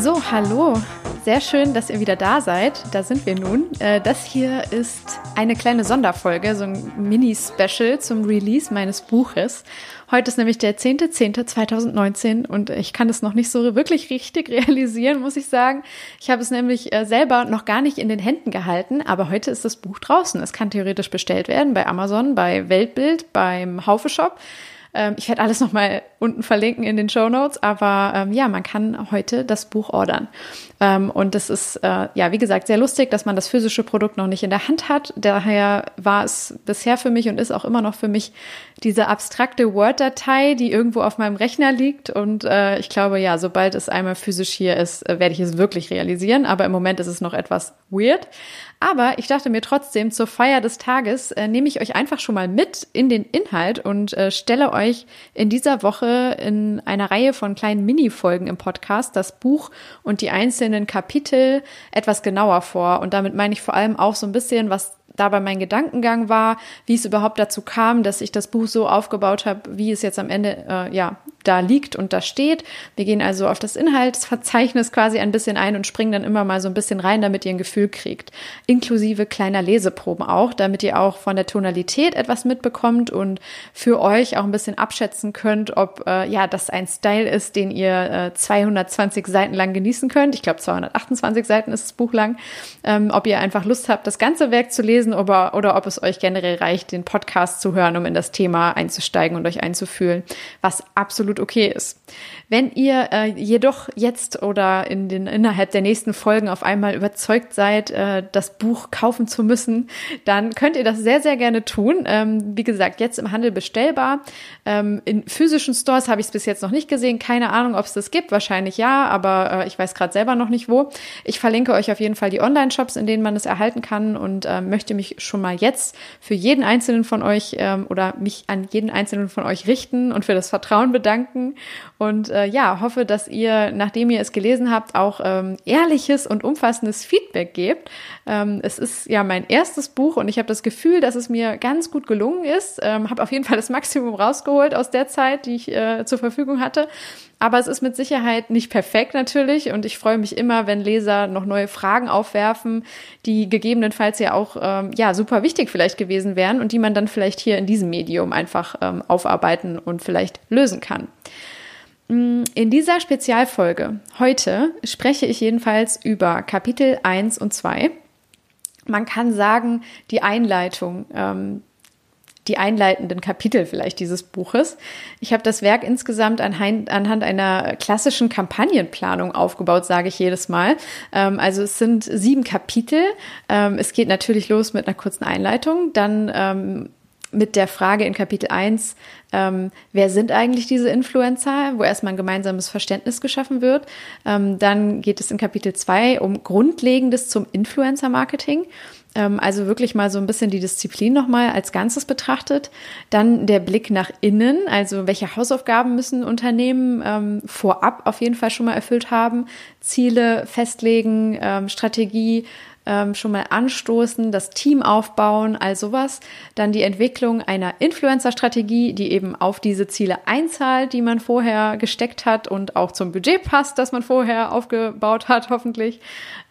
So, hallo. Sehr schön, dass ihr wieder da seid. Da sind wir nun. Äh, das hier ist eine kleine Sonderfolge, so ein Mini-Special zum Release meines Buches. Heute ist nämlich der 10.10.2019 und ich kann es noch nicht so wirklich richtig realisieren, muss ich sagen. Ich habe es nämlich äh, selber noch gar nicht in den Händen gehalten, aber heute ist das Buch draußen. Es kann theoretisch bestellt werden bei Amazon, bei Weltbild, beim Haufe Shop. Ähm, ich werde alles nochmal unten verlinken in den Show Notes, aber ähm, ja, man kann heute das Buch ordern. Ähm, und das ist, äh, ja, wie gesagt, sehr lustig, dass man das physische Produkt noch nicht in der Hand hat. Daher war es bisher für mich und ist auch immer noch für mich diese abstrakte Word-Datei, die irgendwo auf meinem Rechner liegt. Und äh, ich glaube, ja, sobald es einmal physisch hier ist, äh, werde ich es wirklich realisieren. Aber im Moment ist es noch etwas weird. Aber ich dachte mir trotzdem, zur Feier des Tages äh, nehme ich euch einfach schon mal mit in den Inhalt und äh, stelle euch in dieser Woche in einer Reihe von kleinen Mini-Folgen im Podcast das Buch und die einzelnen Kapitel etwas genauer vor. Und damit meine ich vor allem auch so ein bisschen, was dabei mein Gedankengang war, wie es überhaupt dazu kam, dass ich das Buch so aufgebaut habe, wie es jetzt am Ende äh, ja da liegt und da steht. Wir gehen also auf das Inhaltsverzeichnis quasi ein bisschen ein und springen dann immer mal so ein bisschen rein, damit ihr ein Gefühl kriegt. Inklusive kleiner Leseproben auch, damit ihr auch von der Tonalität etwas mitbekommt und für euch auch ein bisschen abschätzen könnt, ob äh, ja das ein Style ist, den ihr äh, 220 Seiten lang genießen könnt. Ich glaube 228 Seiten ist das Buch lang. Ähm, ob ihr einfach Lust habt, das ganze Werk zu lesen oder, oder ob es euch generell reicht, den Podcast zu hören, um in das Thema einzusteigen und euch einzufühlen, was absolut absolut okay ist. Wenn ihr äh, jedoch jetzt oder in den, innerhalb der nächsten Folgen auf einmal überzeugt seid, äh, das Buch kaufen zu müssen, dann könnt ihr das sehr, sehr gerne tun. Ähm, wie gesagt, jetzt im Handel bestellbar. Ähm, in physischen Stores habe ich es bis jetzt noch nicht gesehen. Keine Ahnung, ob es das gibt. Wahrscheinlich ja, aber äh, ich weiß gerade selber noch nicht wo. Ich verlinke euch auf jeden Fall die Online-Shops, in denen man es erhalten kann und äh, möchte mich schon mal jetzt für jeden einzelnen von euch ähm, oder mich an jeden einzelnen von euch richten und für das Vertrauen bedanken danken und äh, ja, hoffe, dass ihr, nachdem ihr es gelesen habt, auch ähm, ehrliches und umfassendes Feedback gebt. Ähm, es ist ja mein erstes Buch und ich habe das Gefühl, dass es mir ganz gut gelungen ist. Ähm, habe auf jeden Fall das Maximum rausgeholt aus der Zeit, die ich äh, zur Verfügung hatte. Aber es ist mit Sicherheit nicht perfekt natürlich und ich freue mich immer, wenn Leser noch neue Fragen aufwerfen, die gegebenenfalls ja auch ähm, ja super wichtig vielleicht gewesen wären und die man dann vielleicht hier in diesem Medium einfach ähm, aufarbeiten und vielleicht lösen kann. Mm, in dieser Spezialfolge heute spreche ich jedenfalls über Kapitel 1 und 2. Man kann sagen, die Einleitung ähm, die einleitenden Kapitel vielleicht dieses Buches. Ich habe das Werk insgesamt anhand, einer klassischen Kampagnenplanung aufgebaut, sage ich jedes Mal. Ähm, also es sind sieben Kapitel. Ähm, es geht natürlich los mit einer kurzen Einleitung, dann ähm, mit der Frage in Kapitel 1, ähm, wer sind eigentlich diese Influencer, wo erstmal ein gemeinsames Verständnis geschaffen wird. Ähm, dann geht es in Kapitel 2 um Grundlegendes zum Influencer-Marketing. Ähm, also wirklich mal so ein bisschen die Disziplin nochmal als Ganzes betrachtet. Dann der Blick nach innen, also welche Hausaufgaben müssen Unternehmen ähm, vorab auf jeden Fall schon mal erfüllt haben. Ziele festlegen, ähm, Strategie, ähm, schon mal anstoßen, das Team aufbauen, all sowas. Dann die Entwicklung einer Influencer-Strategie, die eben auf diese Ziele einzahlt, die man vorher gesteckt hat und auch zum Budget passt, das man vorher aufgebaut hat, hoffentlich.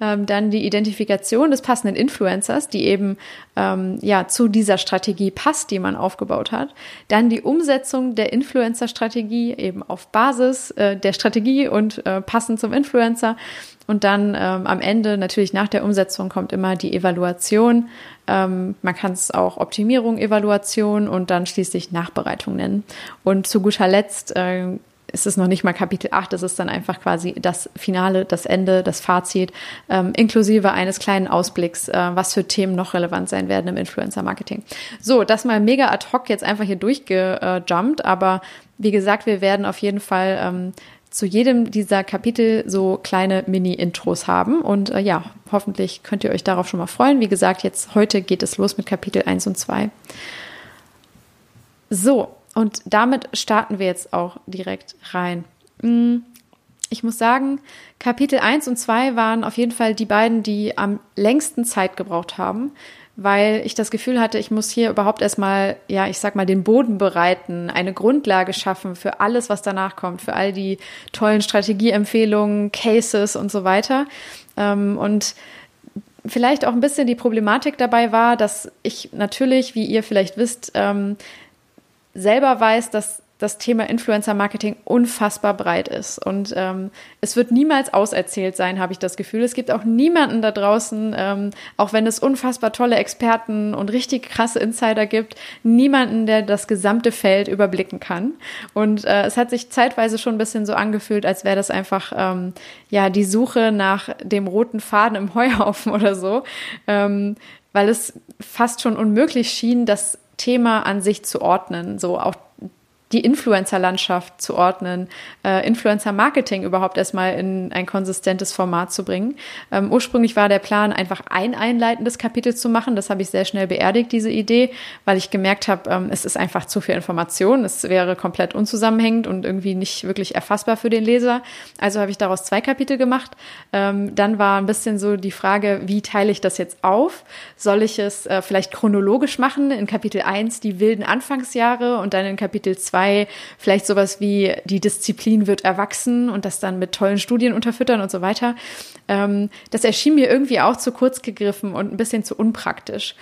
Ähm, dann die Identifikation des passenden Influencers, die eben ähm, ja zu dieser Strategie passt, die man aufgebaut hat. Dann die Umsetzung der Influencer-Strategie eben auf Basis äh, der Strategie und äh, passend zum Influencer. Und dann ähm, am Ende, natürlich nach der Umsetzung, kommt immer die Evaluation. Ähm, man kann es auch Optimierung, Evaluation und dann schließlich Nachbereitung nennen. Und zu guter Letzt äh, ist es noch nicht mal Kapitel 8, es ist dann einfach quasi das Finale, das Ende, das Fazit, ähm, inklusive eines kleinen Ausblicks, äh, was für Themen noch relevant sein werden im Influencer-Marketing. So, das mal mega ad hoc jetzt einfach hier durchgejumpt, aber wie gesagt, wir werden auf jeden Fall ähm, zu jedem dieser Kapitel so kleine Mini-Intros haben. Und äh, ja, hoffentlich könnt ihr euch darauf schon mal freuen. Wie gesagt, jetzt heute geht es los mit Kapitel 1 und 2. So, und damit starten wir jetzt auch direkt rein. Hm, ich muss sagen, Kapitel 1 und 2 waren auf jeden Fall die beiden, die am längsten Zeit gebraucht haben. Weil ich das Gefühl hatte, ich muss hier überhaupt erstmal, ja, ich sag mal, den Boden bereiten, eine Grundlage schaffen für alles, was danach kommt, für all die tollen Strategieempfehlungen, Cases und so weiter. Ähm, und vielleicht auch ein bisschen die Problematik dabei war, dass ich natürlich, wie ihr vielleicht wisst, ähm, selber weiß, dass das Thema Influencer-Marketing unfassbar breit ist. Und ähm, es wird niemals auserzählt sein, habe ich das Gefühl. Es gibt auch niemanden da draußen, ähm, auch wenn es unfassbar tolle Experten und richtig krasse Insider gibt, niemanden, der das gesamte Feld überblicken kann. Und äh, es hat sich zeitweise schon ein bisschen so angefühlt, als wäre das einfach ähm, ja die Suche nach dem roten Faden im Heuhaufen oder so. Ähm, weil es fast schon unmöglich schien, das Thema an sich zu ordnen. So auch die Influencer-Landschaft zu ordnen, äh, Influencer-Marketing überhaupt erstmal in ein konsistentes Format zu bringen. Ähm, ursprünglich war der Plan, einfach ein einleitendes Kapitel zu machen. Das habe ich sehr schnell beerdigt, diese Idee, weil ich gemerkt habe, ähm, es ist einfach zu viel Information. Es wäre komplett unzusammenhängend und irgendwie nicht wirklich erfassbar für den Leser. Also habe ich daraus zwei Kapitel gemacht. Ähm, dann war ein bisschen so die Frage, wie teile ich das jetzt auf? Soll ich es äh, vielleicht chronologisch machen? In Kapitel 1 die wilden Anfangsjahre und dann in Kapitel 2 2 vielleicht sowas wie die Disziplin wird erwachsen und das dann mit tollen Studien unterfüttern und so weiter. Ähm, das erschien mir irgendwie auch zu kurz gegriffen und ein bisschen zu unpraktisch.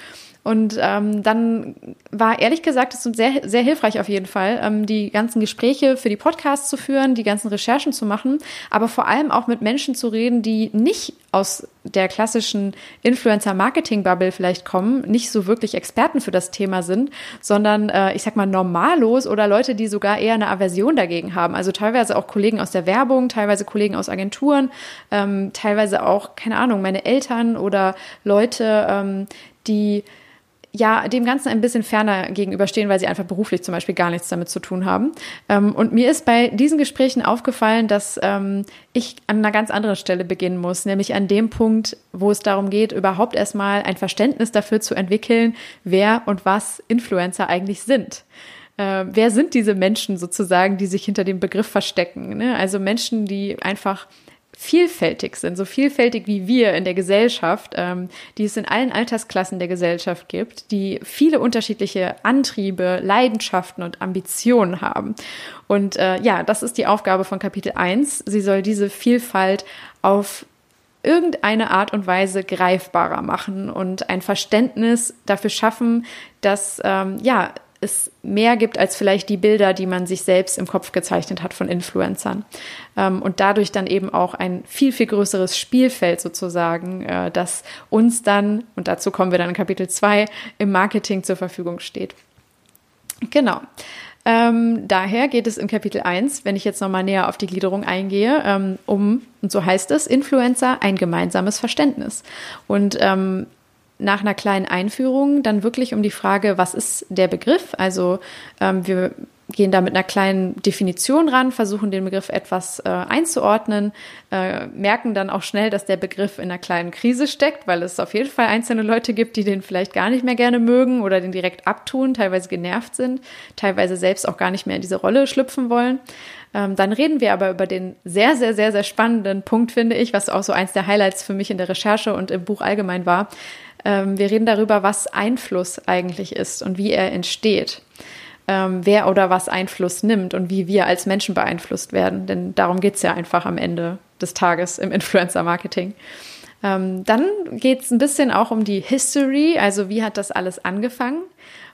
Und ähm, dann war ehrlich gesagt es sehr, sehr hilfreich auf jeden Fall, ähm, die ganzen Gespräche für die Podcasts zu führen, die ganzen Recherchen zu machen, aber vor allem auch mit Menschen zu reden, die nicht aus der klassischen Influencer-Marketing-Bubble vielleicht kommen, nicht so wirklich Experten für das Thema sind, sondern äh, ich sag mal normallos oder Leute, die sogar eher eine Aversion dagegen haben. Also teilweise auch Kollegen aus der Werbung, teilweise Kollegen aus Agenturen, ähm, teilweise auch, keine Ahnung, meine Eltern oder Leute, ähm, die ja dem Ganzen ein bisschen ferner gegenüberstehen, weil sie einfach beruflich zum Beispiel gar nichts damit zu tun haben. Ähm, und mir ist bei diesen Gesprächen aufgefallen, dass ähm, ich an einer ganz anderen Stelle beginnen muss, nämlich an dem Punkt, wo es darum geht, überhaupt erstmal ein Verständnis dafür zu entwickeln, wer und was Influencer eigentlich sind äh, wer sind diese Menschen sozusagen, die sich hinter dem Begriff verstecken? Ne? Also Menschen, die einfach vielfältig sind, so vielfältig wie wir in der Gesellschaft, ähm, die es in allen Altersklassen der Gesellschaft gibt, die viele unterschiedliche Antriebe, Leidenschaften und Ambitionen haben. Und äh, ja, das ist die Aufgabe von Kapitel 1. Sie soll diese Vielfalt auf irgendeine Art und Weise greifbarer machen und ein Verständnis dafür schaffen, dass ähm, ja es mehr gibt als vielleicht die Bilder, die man sich selbst im Kopf gezeichnet hat von Influencern. Ähm, und dadurch dann eben auch ein viel, viel größeres Spielfeld sozusagen, äh, das uns dann, und dazu kommen wir dann in Kapitel 2, im Marketing zur Verfügung steht. Genau. Ähm, daher geht es in Kapitel 1, wenn ich jetzt nochmal näher auf die Gliederung eingehe, ähm, um, und so heißt es, Influencer, ein gemeinsames Verständnis. Und ähm, nach einer kleinen Einführung dann wirklich um die Frage, was ist der Begriff? Also ähm, wir gehen da mit einer kleinen Definition ran, versuchen den Begriff etwas äh, einzuordnen, äh, merken dann auch schnell, dass der Begriff in einer kleinen Krise steckt, weil es auf jeden Fall einzelne Leute gibt, die den vielleicht gar nicht mehr gerne mögen oder den direkt abtun, teilweise genervt sind, teilweise selbst auch gar nicht mehr in diese Rolle schlüpfen wollen. Ähm, dann reden wir aber über den sehr, sehr, sehr, sehr spannenden Punkt, finde ich, was auch so eins der Highlights für mich in der Recherche und im Buch allgemein war, ähm, wir reden darüber, was Einfluss eigentlich ist und wie er entsteht. Ähm, wer oder was Einfluss nimmt und wie wir als Menschen beeinflusst werden. Denn darum geht es ja einfach am Ende des Tages im Influencer-Marketing. Ähm, dann geht es ein bisschen auch um die History, also wie hat das alles angefangen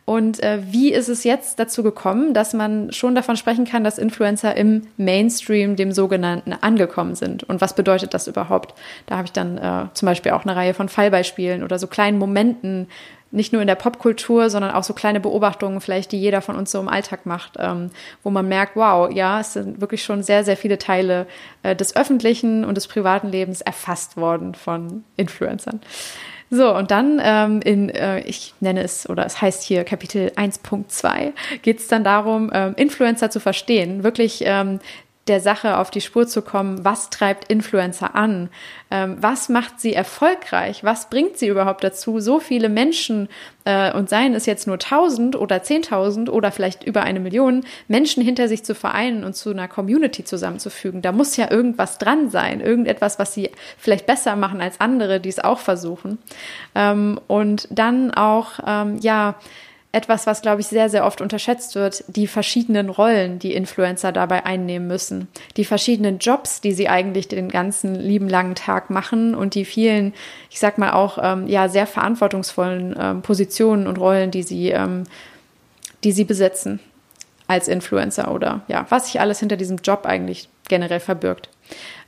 und äh, wie ist es jetzt dazu gekommen, dass man schon davon sprechen kann, dass Influencer im Mainstream, dem sogenannten, angekommen sind? Und was bedeutet das überhaupt? Da habe ich dann äh, zum Beispiel auch eine Reihe von Fallbeispielen oder so kleinen Momenten, nicht nur in der Popkultur, sondern auch so kleine Beobachtungen, vielleicht, die jeder von uns so im Alltag macht, ähm, wo man merkt, wow, ja, es sind wirklich schon sehr, sehr viele Teile äh, des öffentlichen und des privaten Lebens erfasst worden von Influencern. So, und dann ähm, in, äh, ich nenne es, oder es heißt hier Kapitel 1.2, geht es dann darum, ähm, Influencer zu verstehen, wirklich ähm, der Sache auf die Spur zu kommen, was treibt Influencer an? Ähm, was macht sie erfolgreich? Was bringt sie überhaupt dazu, so viele Menschen, äh, und seien es jetzt nur 1000 oder 10.000 oder vielleicht über eine Million Menschen hinter sich zu vereinen und zu einer Community zusammenzufügen? Da muss ja irgendwas dran sein, irgendetwas, was sie vielleicht besser machen als andere, die es auch versuchen. Ähm, und dann auch, ähm, ja, etwas, was, glaube ich, sehr, sehr oft unterschätzt wird, die verschiedenen Rollen, die Influencer dabei einnehmen müssen. Die verschiedenen Jobs, die sie eigentlich den ganzen lieben langen Tag machen und die vielen, ich sag mal auch, ähm, ja, sehr verantwortungsvollen ähm, Positionen und Rollen, die sie, ähm, die sie besetzen als Influencer oder ja, was sich alles hinter diesem Job eigentlich generell verbirgt.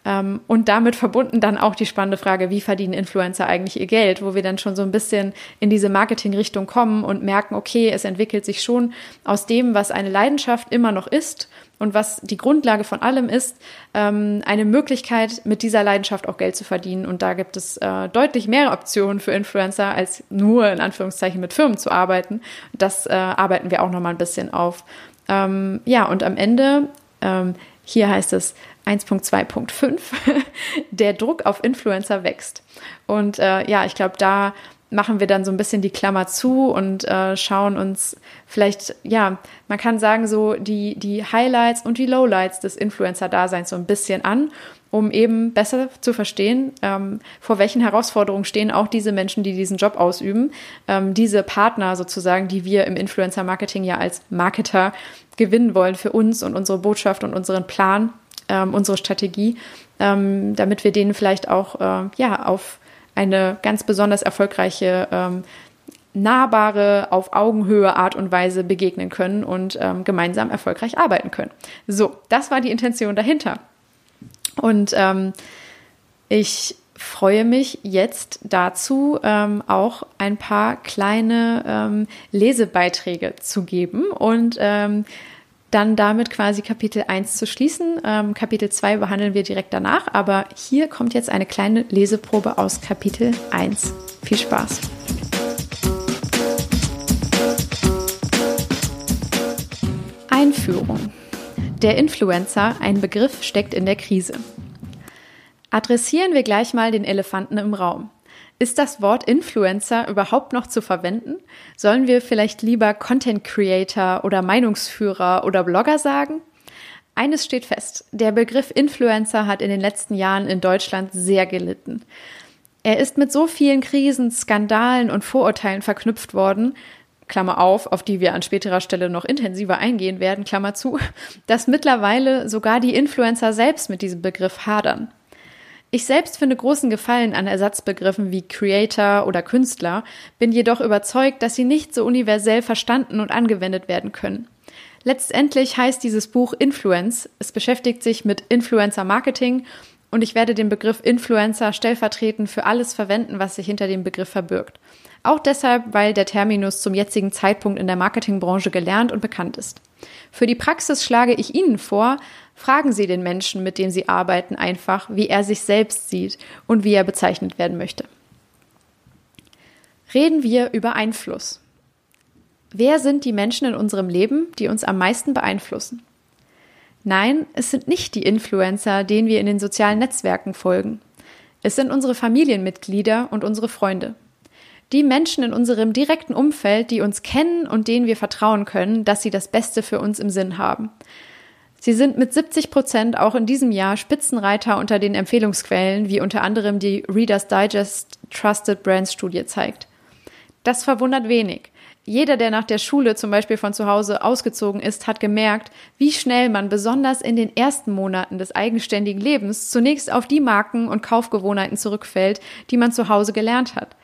Ähm, und damit verbunden dann auch die spannende Frage, wie verdienen Influencer eigentlich ihr Geld, wo wir dann schon so ein bisschen in diese Marketing-Richtung kommen und merken, okay, es entwickelt sich schon aus dem, was eine Leidenschaft immer noch ist und was die Grundlage von allem ist, ähm, eine Möglichkeit, mit dieser Leidenschaft auch Geld zu verdienen. Und da gibt es äh, deutlich mehr Optionen für Influencer, als nur in Anführungszeichen mit Firmen zu arbeiten. Das äh, arbeiten wir auch nochmal ein bisschen auf. Ähm, ja, und am Ende, hier heißt es, 1.2.5, der Druck auf Influencer wächst. Und äh, ja, ich glaube, da machen wir dann so ein bisschen die Klammer zu und äh, schauen uns vielleicht, ja, man kann sagen, so die, die Highlights und die Lowlights des Influencer-Daseins so ein bisschen an, um eben besser zu verstehen, ähm, vor welchen Herausforderungen stehen auch diese Menschen, die diesen Job ausüben, ähm, diese Partner sozusagen, die wir im Influencer-Marketing ja als Marketer gewinnen wollen für uns und unsere Botschaft und unseren Plan ähm, unsere Strategie, ähm, damit wir denen vielleicht auch äh, ja auf eine ganz besonders erfolgreiche ähm, nahbare, auf Augenhöhe Art und Weise begegnen können und ähm, gemeinsam erfolgreich arbeiten können. So, das war die Intention dahinter. Und ähm, ich freue mich jetzt dazu, ähm, auch ein paar kleine ähm, Lesebeiträge zu geben und ähm, dann damit quasi Kapitel 1 zu schließen. Ähm, Kapitel 2 behandeln wir direkt danach, aber hier kommt jetzt eine kleine Leseprobe aus Kapitel 1. Viel Spaß! Einführung. Der Influencer, ein Begriff, steckt in der Krise. Adressieren wir gleich mal den Elefanten im Raum. Ist das Wort Influencer überhaupt noch zu verwenden? Sollen wir vielleicht lieber Content Creator oder Meinungsführer oder Blogger sagen? Eines steht fest, der Begriff Influencer hat in den letzten Jahren in Deutschland sehr gelitten. Er ist mit so vielen Krisen, Skandalen und Vorurteilen verknüpft worden, Klammer auf, auf die wir an späterer Stelle noch intensiver eingehen werden, Klammer zu, dass mittlerweile sogar die Influencer selbst mit diesem Begriff hadern. Ich selbst finde großen Gefallen an Ersatzbegriffen wie Creator oder Künstler, bin jedoch überzeugt, dass sie nicht so universell verstanden und angewendet werden können. Letztendlich heißt dieses Buch Influence. Es beschäftigt sich mit Influencer Marketing und ich werde den Begriff Influencer stellvertretend für alles verwenden, was sich hinter dem Begriff verbirgt. Auch deshalb, weil der Terminus zum jetzigen Zeitpunkt in der Marketingbranche gelernt und bekannt ist. Für die Praxis schlage ich Ihnen vor, fragen Sie den Menschen, mit dem Sie arbeiten, einfach, wie er sich selbst sieht und wie er bezeichnet werden möchte. Reden wir über Einfluss. Wer sind die Menschen in unserem Leben, die uns am meisten beeinflussen? Nein, es sind nicht die Influencer, denen wir in den sozialen Netzwerken folgen. Es sind unsere Familienmitglieder und unsere Freunde die Menschen in unserem direkten Umfeld, die uns kennen und denen wir vertrauen können, dass sie das Beste für uns im Sinn haben. Sie sind mit 70 Prozent auch in diesem Jahr Spitzenreiter unter den Empfehlungsquellen, wie unter anderem die Reader's Digest Trusted Brands Studie zeigt. Das verwundert wenig. Jeder, der nach der Schule zum Beispiel von zu Hause ausgezogen ist, hat gemerkt, wie schnell man besonders in den ersten Monaten des eigenständigen Lebens zunächst auf die Marken und Kaufgewohnheiten zurückfällt, die man zu Hause gelernt hat.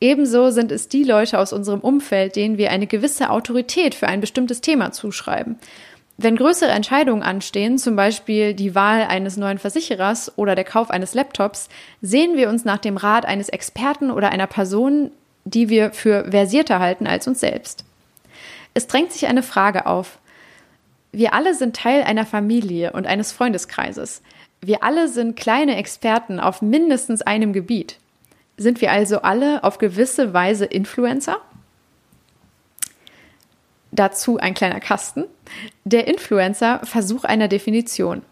Ebenso sind es die Leute aus unserem Umfeld, denen wir eine gewisse Autorität für ein bestimmtes Thema zuschreiben. Wenn größere Entscheidungen anstehen, zum Beispiel die Wahl eines neuen Versicherers oder der Kauf eines Laptops, sehen wir uns nach dem Rat eines Experten oder einer Person, die wir für versierter halten als uns selbst. Es drängt sich eine Frage auf. Wir alle sind Teil einer Familie und eines Freundeskreises. Wir alle sind kleine Experten auf mindestens einem Gebiet. Sind wir also alle auf gewisse Weise Influencer? Dazu ein kleiner Kasten. Der Influencer Versuch einer Definition.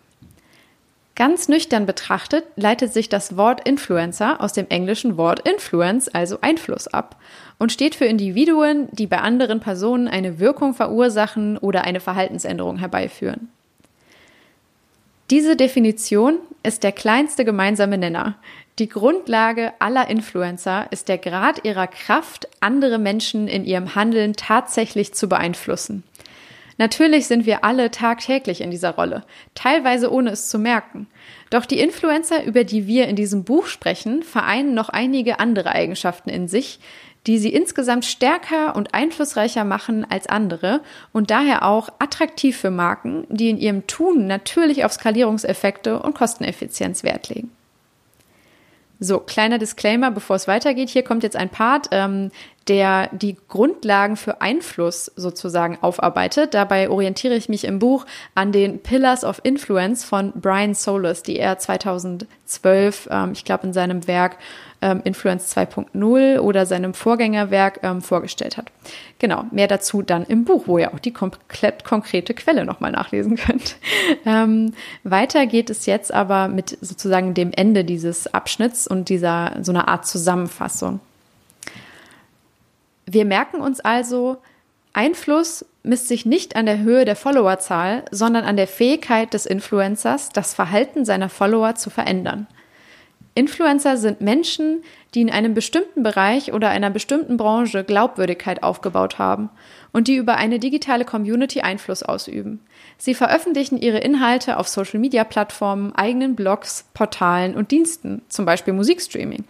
Ganz nüchtern betrachtet leitet sich das Wort Influencer aus dem englischen Wort Influence, also Einfluss ab, und steht für Individuen, die bei anderen Personen eine Wirkung verursachen oder eine Verhaltensänderung herbeiführen. Diese Definition ist der kleinste gemeinsame Nenner. Die Grundlage aller Influencer ist der Grad ihrer Kraft, andere Menschen in ihrem Handeln tatsächlich zu beeinflussen. Natürlich sind wir alle tagtäglich in dieser Rolle, teilweise ohne es zu merken. Doch die Influencer, über die wir in diesem Buch sprechen, vereinen noch einige andere Eigenschaften in sich, die sie insgesamt stärker und einflussreicher machen als andere und daher auch attraktiv für Marken, die in ihrem Tun natürlich auf Skalierungseffekte und Kosteneffizienz Wert legen. So, kleiner Disclaimer, bevor es weitergeht. Hier kommt jetzt ein Part, ähm, der die Grundlagen für Einfluss sozusagen aufarbeitet. Dabei orientiere ich mich im Buch an den Pillars of Influence von Brian Solis, die er 2012, ähm, ich glaube, in seinem Werk ähm, Influence 2.0 oder seinem Vorgängerwerk ähm, vorgestellt hat. Genau, mehr dazu dann im Buch, wo ihr auch die komplett konkrete Quelle nochmal nachlesen könnt. Ähm, weiter geht es jetzt aber mit sozusagen dem Ende dieses Abschnitts und dieser so einer Art Zusammenfassung. Wir merken uns also, Einfluss misst sich nicht an der Höhe der Followerzahl, sondern an der Fähigkeit des Influencers, das Verhalten seiner Follower zu verändern. Influencer sind Menschen, die in einem bestimmten Bereich oder einer bestimmten Branche Glaubwürdigkeit aufgebaut haben und die über eine digitale Community Einfluss ausüben. Sie veröffentlichen ihre Inhalte auf Social-Media-Plattformen, eigenen Blogs, Portalen und Diensten, zum Beispiel Musikstreaming.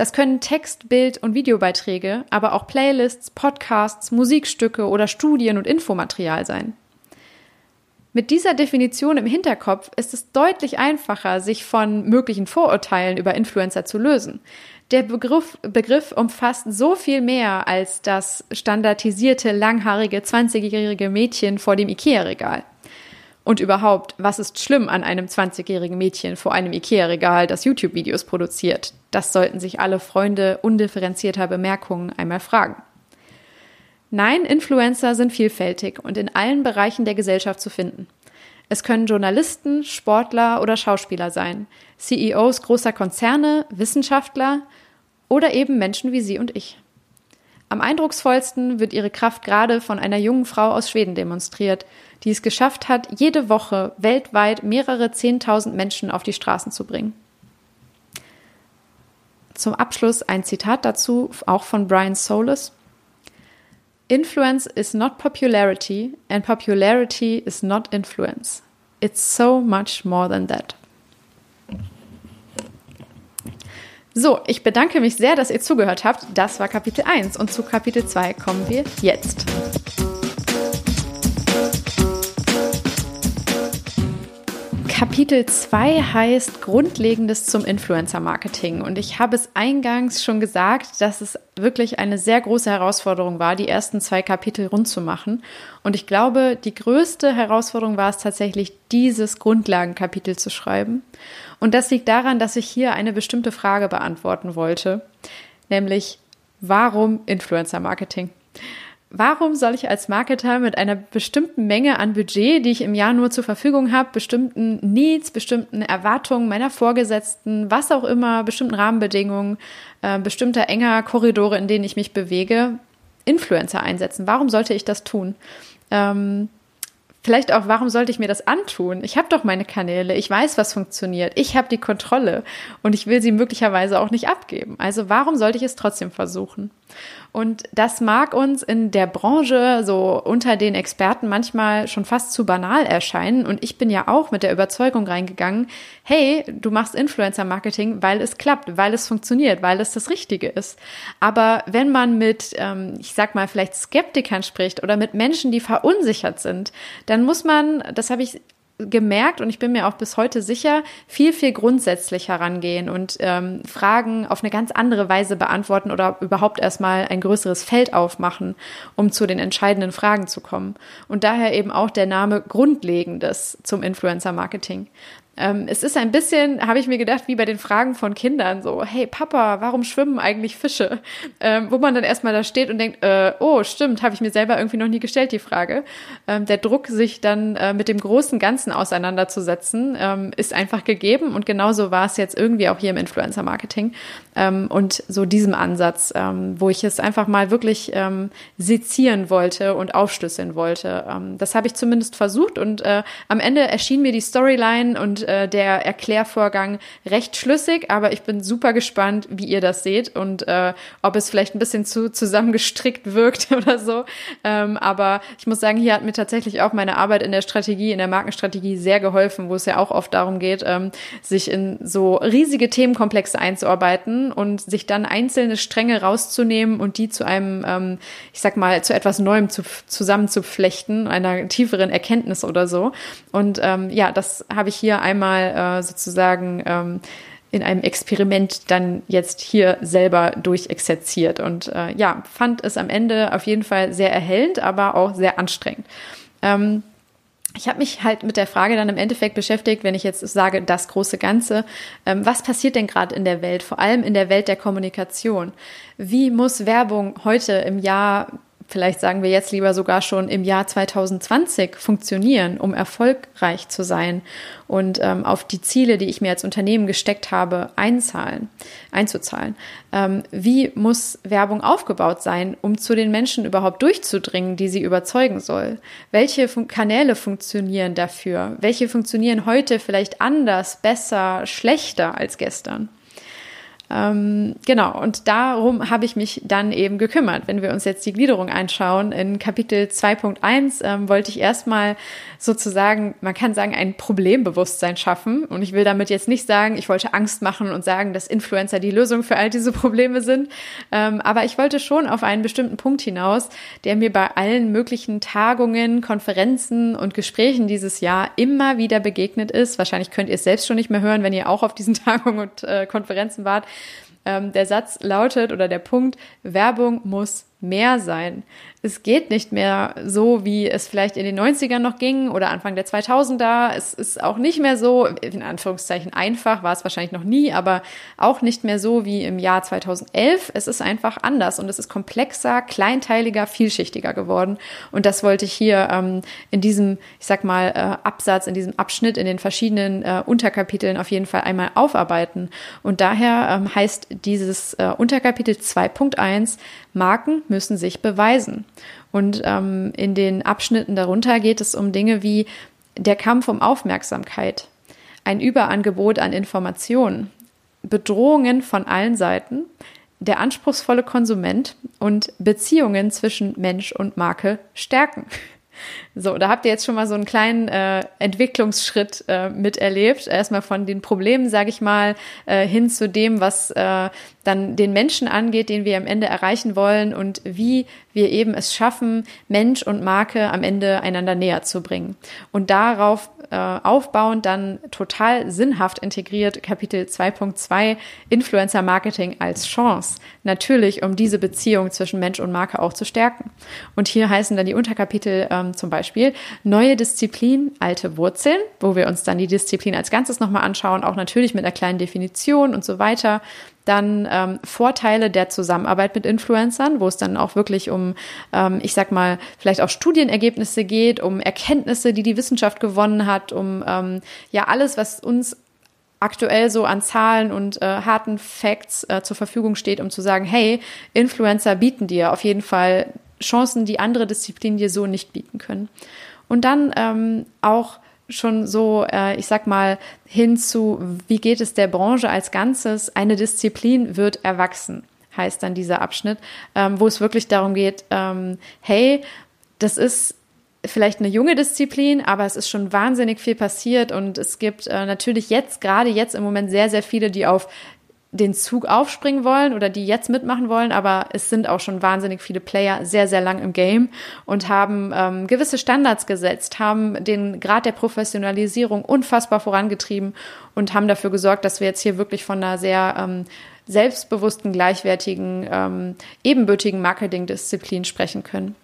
Das können Text-, Bild- und Videobeiträge, aber auch Playlists, Podcasts, Musikstücke oder Studien- und Infomaterial sein. Mit dieser Definition im Hinterkopf ist es deutlich einfacher, sich von möglichen Vorurteilen über Influencer zu lösen. Der Begriff, Begriff umfasst so viel mehr als das standardisierte, langhaarige, 20-jährige Mädchen vor dem Ikea-Regal. Und überhaupt, was ist schlimm an einem 20-jährigen Mädchen vor einem IKEA-Regal, das YouTube-Videos produziert? Das sollten sich alle Freunde undifferenzierter Bemerkungen einmal fragen. Nein, Influencer sind vielfältig und in allen Bereichen der Gesellschaft zu finden. Es können Journalisten, Sportler oder Schauspieler sein, CEOs großer Konzerne, Wissenschaftler oder eben Menschen wie Sie und ich. Am eindrucksvollsten wird ihre Kraft gerade von einer jungen Frau aus Schweden demonstriert, die es geschafft hat, jede Woche weltweit mehrere Zehntausend Menschen auf die Straßen zu bringen. Zum Abschluss ein Zitat dazu, auch von Brian Solis. Influence is not popularity and popularity is not influence. It's so much more than that. So, ich bedanke mich sehr, dass ihr zugehört habt. Das war Kapitel 1 und zu Kapitel 2 kommen wir jetzt. Kapitel 2 heißt Grundlegendes zum Influencer-Marketing. Und ich habe es eingangs schon gesagt, dass es wirklich eine sehr große Herausforderung war, die ersten zwei Kapitel rund zu machen. Und ich glaube, die größte Herausforderung war es tatsächlich, dieses Grundlagenkapitel zu schreiben. Und das liegt daran, dass ich hier eine bestimmte Frage beantworten wollte, nämlich warum Influencer-Marketing? Warum soll ich als Marketer mit einer bestimmten Menge an Budget, die ich im Jahr nur zur Verfügung habe, bestimmten Needs, bestimmten Erwartungen meiner Vorgesetzten, was auch immer, bestimmten Rahmenbedingungen, äh, bestimmter enger Korridore, in denen ich mich bewege, Influencer einsetzen? Warum sollte ich das tun? Ähm, Vielleicht auch, warum sollte ich mir das antun? Ich habe doch meine Kanäle, ich weiß, was funktioniert, ich habe die Kontrolle und ich will sie möglicherweise auch nicht abgeben. Also warum sollte ich es trotzdem versuchen? Und das mag uns in der Branche so unter den Experten manchmal schon fast zu banal erscheinen. Und ich bin ja auch mit der Überzeugung reingegangen, hey, du machst Influencer-Marketing, weil es klappt, weil es funktioniert, weil es das Richtige ist. Aber wenn man mit, ähm, ich sag mal, vielleicht Skeptikern spricht oder mit Menschen, die verunsichert sind, dann muss man, das habe ich gemerkt und ich bin mir auch bis heute sicher, viel, viel grundsätzlich herangehen und ähm, Fragen auf eine ganz andere Weise beantworten oder überhaupt erstmal ein größeres Feld aufmachen, um zu den entscheidenden Fragen zu kommen. Und daher eben auch der Name Grundlegendes zum Influencer-Marketing. Ähm, es ist ein bisschen, habe ich mir gedacht, wie bei den Fragen von Kindern, so, hey Papa, warum schwimmen eigentlich Fische? Ähm, wo man dann erstmal da steht und denkt, äh, oh, stimmt, habe ich mir selber irgendwie noch nie gestellt, die Frage. Ähm, der Druck, sich dann äh, mit dem großen Ganzen auseinanderzusetzen, ähm, ist einfach gegeben und genauso war es jetzt irgendwie auch hier im Influencer-Marketing ähm, und so diesem Ansatz, ähm, wo ich es einfach mal wirklich sezieren wollte und aufschlüsseln wollte. das habe ich zumindest versucht und äh, am Ende erschien mir die Storyline und äh, der Erklärvorgang recht schlüssig, aber ich bin super gespannt, wie ihr das seht und äh, ob es vielleicht ein bisschen zu zusammengestrickt wirkt oder so. Ähm, aber ich muss sagen, hier hat mir tatsächlich auch meine Arbeit in der Strategie, in der Markenstrategie sehr geholfen, wo es ja auch oft darum geht, ähm, sich in so riesige Themenkomplexe einzuarbeiten und sich dann einzelne Stränge rauszunehmen und die zu einem, ähm, ich sag mal, zu etwas Neuem zu, zusammenzuflechten, einer tieferen Erkenntnis oder so. Und ähm, ja, das habe ich hier einmal äh, sozusagen ähm, in einem Experiment dann jetzt hier selber durchexerziert und äh, ja, fand es am Ende auf jeden Fall sehr erhellend, aber auch sehr anstrengend. Ähm, ich habe mich halt mit der Frage dann im Endeffekt beschäftigt, wenn ich jetzt sage, das große Ganze, ähm, was passiert denn gerade in der Welt, vor allem in der Welt der Kommunikation? Wie muss Werbung heute im Jahr vielleicht sagen wir jetzt lieber sogar schon im Jahr 2020 funktionieren, um erfolgreich zu sein und ähm, auf die Ziele, die ich mir als Unternehmen gesteckt habe, einzahlen, einzuzahlen. Ähm, wie muss Werbung aufgebaut sein, um zu den Menschen überhaupt durchzudringen, die sie überzeugen soll? Welche Fun Kanäle funktionieren dafür? Welche funktionieren heute vielleicht anders, besser, schlechter als gestern? Ähm, genau, und darum habe ich mich dann eben gekümmert. Wenn wir uns jetzt die Gliederung anschauen, in Kapitel 2.1 ähm, wollte ich erstmal sozusagen, man kann sagen, ein Problembewusstsein schaffen. Und ich will damit jetzt nicht sagen, ich wollte Angst machen und sagen, dass Influencer die Lösung für all diese Probleme sind. Ähm, aber ich wollte schon auf einen bestimmten Punkt hinaus, der mir bei allen möglichen Tagungen, Konferenzen und Gesprächen dieses Jahr immer wieder begegnet ist. Wahrscheinlich könnt ihr es selbst schon nicht mehr hören, wenn ihr auch auf diesen Tagungen und äh, Konferenzen wart. Ähm, der Satz lautet oder der Punkt, Werbung muss mehr sein es geht nicht mehr so, wie es vielleicht in den 90ern noch ging oder Anfang der 2000er. Es ist auch nicht mehr so, in Anführungszeichen einfach, war es wahrscheinlich noch nie, aber auch nicht mehr so wie im Jahr 2011. Es ist einfach anders und es ist komplexer, kleinteiliger, vielschichtiger geworden. Und das wollte ich hier ähm, in diesem, ich sag mal, äh, Absatz, in diesem Abschnitt, in den verschiedenen äh, Unterkapiteln auf jeden Fall einmal aufarbeiten. Und daher ähm, heißt dieses äh, Unterkapitel 2.1, Marken müssen sich beweisen. Und ähm, in den Abschnitten darunter geht es um Dinge wie der Kampf um Aufmerksamkeit, ein Überangebot an Informationen, Bedrohungen von allen Seiten, der anspruchsvolle Konsument und Beziehungen zwischen Mensch und Marke stärken. So, da habt ihr jetzt schon mal so einen kleinen äh, Entwicklungsschritt äh, miterlebt. Erstmal von den Problemen, sage ich mal, äh, hin zu dem, was äh, dann den Menschen angeht, den wir am Ende erreichen wollen und wie wir eben es schaffen, Mensch und Marke am Ende einander näher zu bringen. Und darauf äh, aufbauend dann total sinnhaft integriert Kapitel 2.2 Influencer Marketing als Chance. Natürlich, um diese Beziehung zwischen Mensch und Marke auch zu stärken. Und hier heißen dann die Unterkapitel ähm, zum Beispiel neue Disziplin, alte Wurzeln, wo wir uns dann die Disziplin als Ganzes nochmal anschauen, auch natürlich mit einer kleinen Definition und so weiter. Dann ähm, Vorteile der Zusammenarbeit mit Influencern, wo es dann auch wirklich um, ähm, ich sag mal, vielleicht auch Studienergebnisse geht, um Erkenntnisse, die die Wissenschaft gewonnen hat, um ähm, ja alles, was uns aktuell so an Zahlen und äh, harten Facts äh, zur Verfügung steht, um zu sagen, hey, Influencer bieten dir auf jeden Fall Chancen, die andere Disziplinen dir so nicht bieten können. Und dann ähm, auch schon so, äh, ich sag mal, hin zu, wie geht es der Branche als Ganzes? Eine Disziplin wird erwachsen, heißt dann dieser Abschnitt, ähm, wo es wirklich darum geht, ähm, hey, das ist vielleicht eine junge Disziplin, aber es ist schon wahnsinnig viel passiert und es gibt äh, natürlich jetzt, gerade jetzt im Moment sehr, sehr viele, die auf den Zug aufspringen wollen oder die jetzt mitmachen wollen, aber es sind auch schon wahnsinnig viele Player sehr, sehr lang im Game und haben ähm, gewisse Standards gesetzt, haben den Grad der Professionalisierung unfassbar vorangetrieben und haben dafür gesorgt, dass wir jetzt hier wirklich von einer sehr ähm, selbstbewussten, gleichwertigen, ähm, ebenbürtigen Marketingdisziplin sprechen können.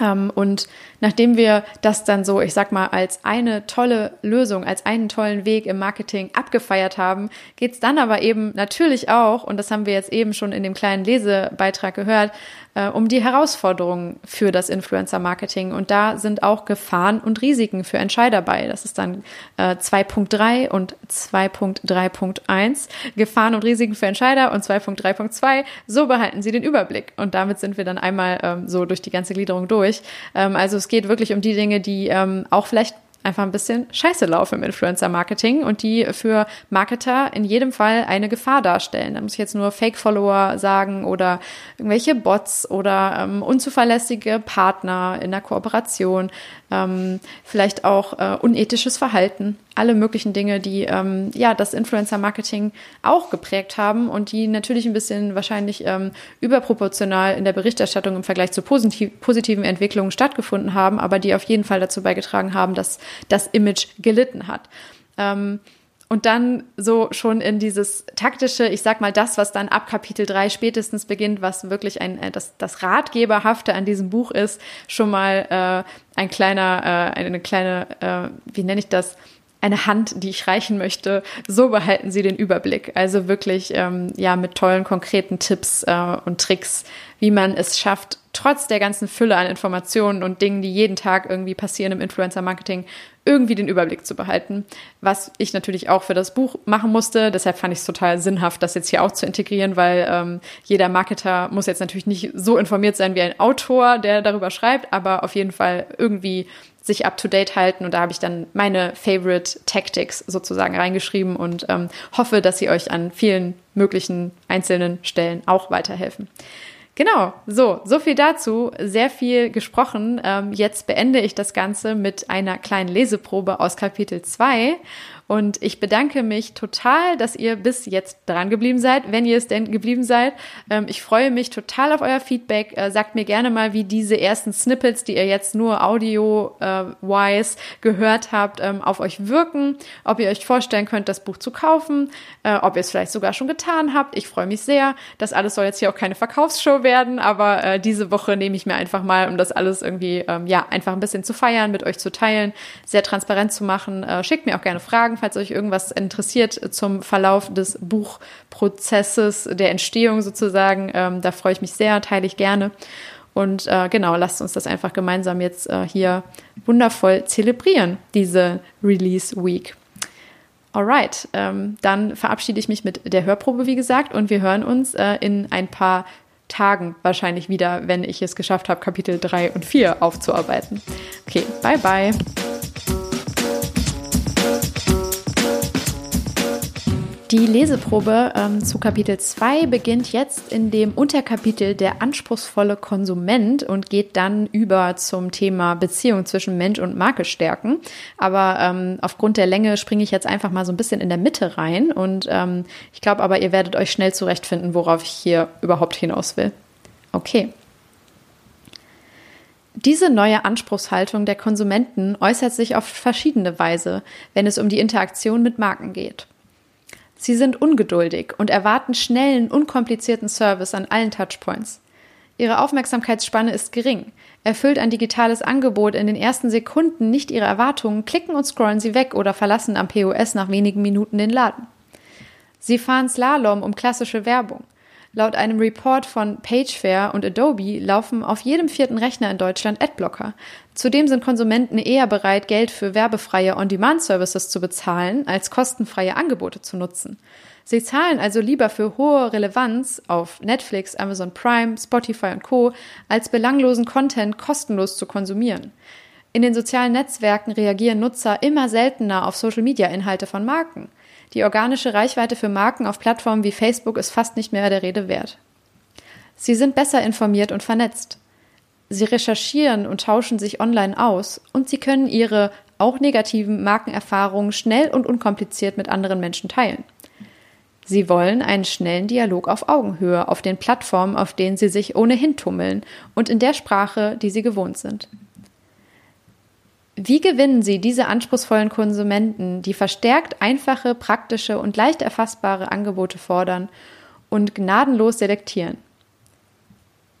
Ähm, und nachdem wir das dann so, ich sag mal, als eine tolle Lösung, als einen tollen Weg im Marketing abgefeiert haben, geht's dann aber eben natürlich auch, und das haben wir jetzt eben schon in dem kleinen Lesebeitrag gehört, äh, um die Herausforderungen für das Influencer-Marketing. Und da sind auch Gefahren und Risiken für Entscheider bei. Das ist dann äh, 2.3 und 2.3.1. Gefahren und Risiken für Entscheider und 2.3.2. So behalten Sie den Überblick. Und damit sind wir dann einmal ähm, so durch die ganze Gliederung durch. Ähm, also es geht wirklich um die Dinge, die ähm, auch vielleicht einfach ein bisschen scheiße laufen im Influencer-Marketing und die für Marketer in jedem Fall eine Gefahr darstellen. Da muss ich jetzt nur Fake-Follower sagen oder irgendwelche Bots oder ähm, unzuverlässige Partner in der Kooperation, ähm, vielleicht auch äh, unethisches Verhalten, alle möglichen Dinge, die ähm, ja das Influencer-Marketing auch geprägt haben und die natürlich ein bisschen wahrscheinlich ähm, überproportional in der Berichterstattung im Vergleich zu positiv, positiven Entwicklungen stattgefunden haben, aber die auf jeden Fall dazu beigetragen haben, dass das Image gelitten hat. Ähm, und dann so schon in dieses taktische, ich sag mal, das, was dann ab Kapitel 3 spätestens beginnt, was wirklich ein, äh, das, das Ratgeberhafte an diesem Buch ist, schon mal äh, ein kleiner, äh, eine kleine, äh, wie nenne ich das, eine Hand, die ich reichen möchte. So behalten Sie den Überblick. Also wirklich ähm, ja mit tollen konkreten Tipps äh, und Tricks, wie man es schafft, trotz der ganzen Fülle an Informationen und Dingen, die jeden Tag irgendwie passieren im Influencer-Marketing, irgendwie den Überblick zu behalten. Was ich natürlich auch für das Buch machen musste. Deshalb fand ich es total sinnhaft, das jetzt hier auch zu integrieren, weil ähm, jeder Marketer muss jetzt natürlich nicht so informiert sein wie ein Autor, der darüber schreibt, aber auf jeden Fall irgendwie sich up to date halten. Und da habe ich dann meine Favorite Tactics sozusagen reingeschrieben und ähm, hoffe, dass sie euch an vielen möglichen einzelnen Stellen auch weiterhelfen. Genau, so, so viel dazu. Sehr viel gesprochen. Ähm, jetzt beende ich das Ganze mit einer kleinen Leseprobe aus Kapitel 2 und ich bedanke mich total, dass ihr bis jetzt dran geblieben seid, wenn ihr es denn geblieben seid. Ähm, ich freue mich total auf euer Feedback. Äh, sagt mir gerne mal, wie diese ersten Snippets, die ihr jetzt nur audio-wise gehört habt, ähm, auf euch wirken. Ob ihr euch vorstellen könnt, das Buch zu kaufen. Äh, ob ihr es vielleicht sogar schon getan habt. Ich freue mich sehr. Das alles soll jetzt hier auch keine Verkaufsshow werden, aber äh, diese Woche nehme ich mir einfach mal, um das alles irgendwie, ähm, ja, einfach ein bisschen zu feiern, mit euch zu teilen, sehr transparent zu machen. Schickt mir auch gerne Fragen Fragen, falls euch irgendwas interessiert zum Verlauf des Buchprozesses, der Entstehung sozusagen. Ähm, da freue ich mich sehr, teile ich gerne. Und äh, genau, lasst uns das einfach gemeinsam jetzt äh, hier wundervoll zelebrieren, diese Release Week. Alright, ähm, dann verabschiede ich mich mit der Hörprobe, wie gesagt, und wir hören uns äh, in ein paar Tagen wahrscheinlich wieder, wenn ich es geschafft habe, Kapitel 3 und 4 aufzuarbeiten. Okay, bye bye. Die Leseprobe ähm, zu Kapitel 2 beginnt jetzt in dem Unterkapitel der anspruchsvolle Konsument und geht dann über zum Thema Beziehung zwischen Mensch und Marke stärken. Aber ähm, aufgrund der Länge springe ich jetzt einfach mal so ein bisschen in der Mitte rein und ähm, ich glaube aber, ihr werdet euch schnell zurechtfinden, worauf ich hier überhaupt hinaus will. Okay. Diese neue Anspruchshaltung der Konsumenten äußert sich auf verschiedene Weise, wenn es um die Interaktion mit Marken geht. Sie sind ungeduldig und erwarten schnellen, unkomplizierten Service an allen Touchpoints. Ihre Aufmerksamkeitsspanne ist gering. Erfüllt ein digitales Angebot in den ersten Sekunden nicht ihre Erwartungen, klicken und scrollen sie weg oder verlassen am POS nach wenigen Minuten den Laden. Sie fahren Slalom um klassische Werbung. Laut einem Report von Pagefair und Adobe laufen auf jedem vierten Rechner in Deutschland Adblocker. Zudem sind Konsumenten eher bereit, Geld für werbefreie On-Demand-Services zu bezahlen, als kostenfreie Angebote zu nutzen. Sie zahlen also lieber für hohe Relevanz auf Netflix, Amazon Prime, Spotify und Co., als belanglosen Content kostenlos zu konsumieren. In den sozialen Netzwerken reagieren Nutzer immer seltener auf Social-Media-Inhalte von Marken. Die organische Reichweite für Marken auf Plattformen wie Facebook ist fast nicht mehr der Rede wert. Sie sind besser informiert und vernetzt. Sie recherchieren und tauschen sich online aus und sie können ihre auch negativen Markenerfahrungen schnell und unkompliziert mit anderen Menschen teilen. Sie wollen einen schnellen Dialog auf Augenhöhe auf den Plattformen, auf denen sie sich ohnehin tummeln und in der Sprache, die sie gewohnt sind. Wie gewinnen Sie diese anspruchsvollen Konsumenten, die verstärkt einfache, praktische und leicht erfassbare Angebote fordern und gnadenlos selektieren?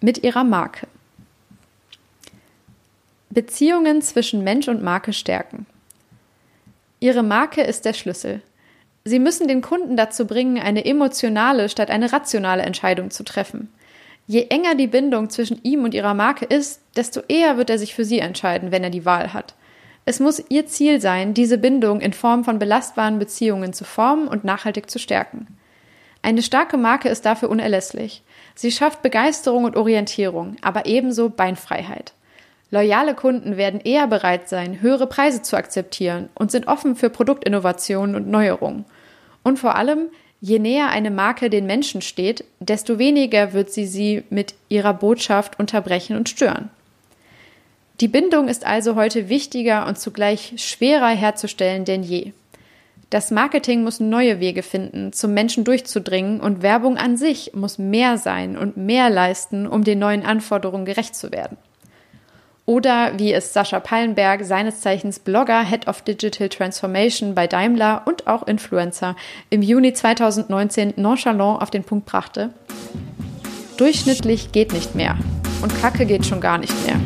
Mit Ihrer Marke. Beziehungen zwischen Mensch und Marke stärken. Ihre Marke ist der Schlüssel. Sie müssen den Kunden dazu bringen, eine emotionale statt eine rationale Entscheidung zu treffen. Je enger die Bindung zwischen ihm und ihrer Marke ist, desto eher wird er sich für sie entscheiden, wenn er die Wahl hat. Es muss ihr Ziel sein, diese Bindung in Form von belastbaren Beziehungen zu formen und nachhaltig zu stärken. Eine starke Marke ist dafür unerlässlich. Sie schafft Begeisterung und Orientierung, aber ebenso Beinfreiheit. Loyale Kunden werden eher bereit sein, höhere Preise zu akzeptieren und sind offen für Produktinnovationen und Neuerungen. Und vor allem, je näher eine Marke den Menschen steht, desto weniger wird sie sie mit ihrer Botschaft unterbrechen und stören. Die Bindung ist also heute wichtiger und zugleich schwerer herzustellen denn je. Das Marketing muss neue Wege finden, zum Menschen durchzudringen und Werbung an sich muss mehr sein und mehr leisten, um den neuen Anforderungen gerecht zu werden. Oder wie es Sascha Pallenberg, seines Zeichens Blogger, Head of Digital Transformation bei Daimler und auch Influencer, im Juni 2019 nonchalant auf den Punkt brachte. Durchschnittlich geht nicht mehr. Und Kacke geht schon gar nicht mehr.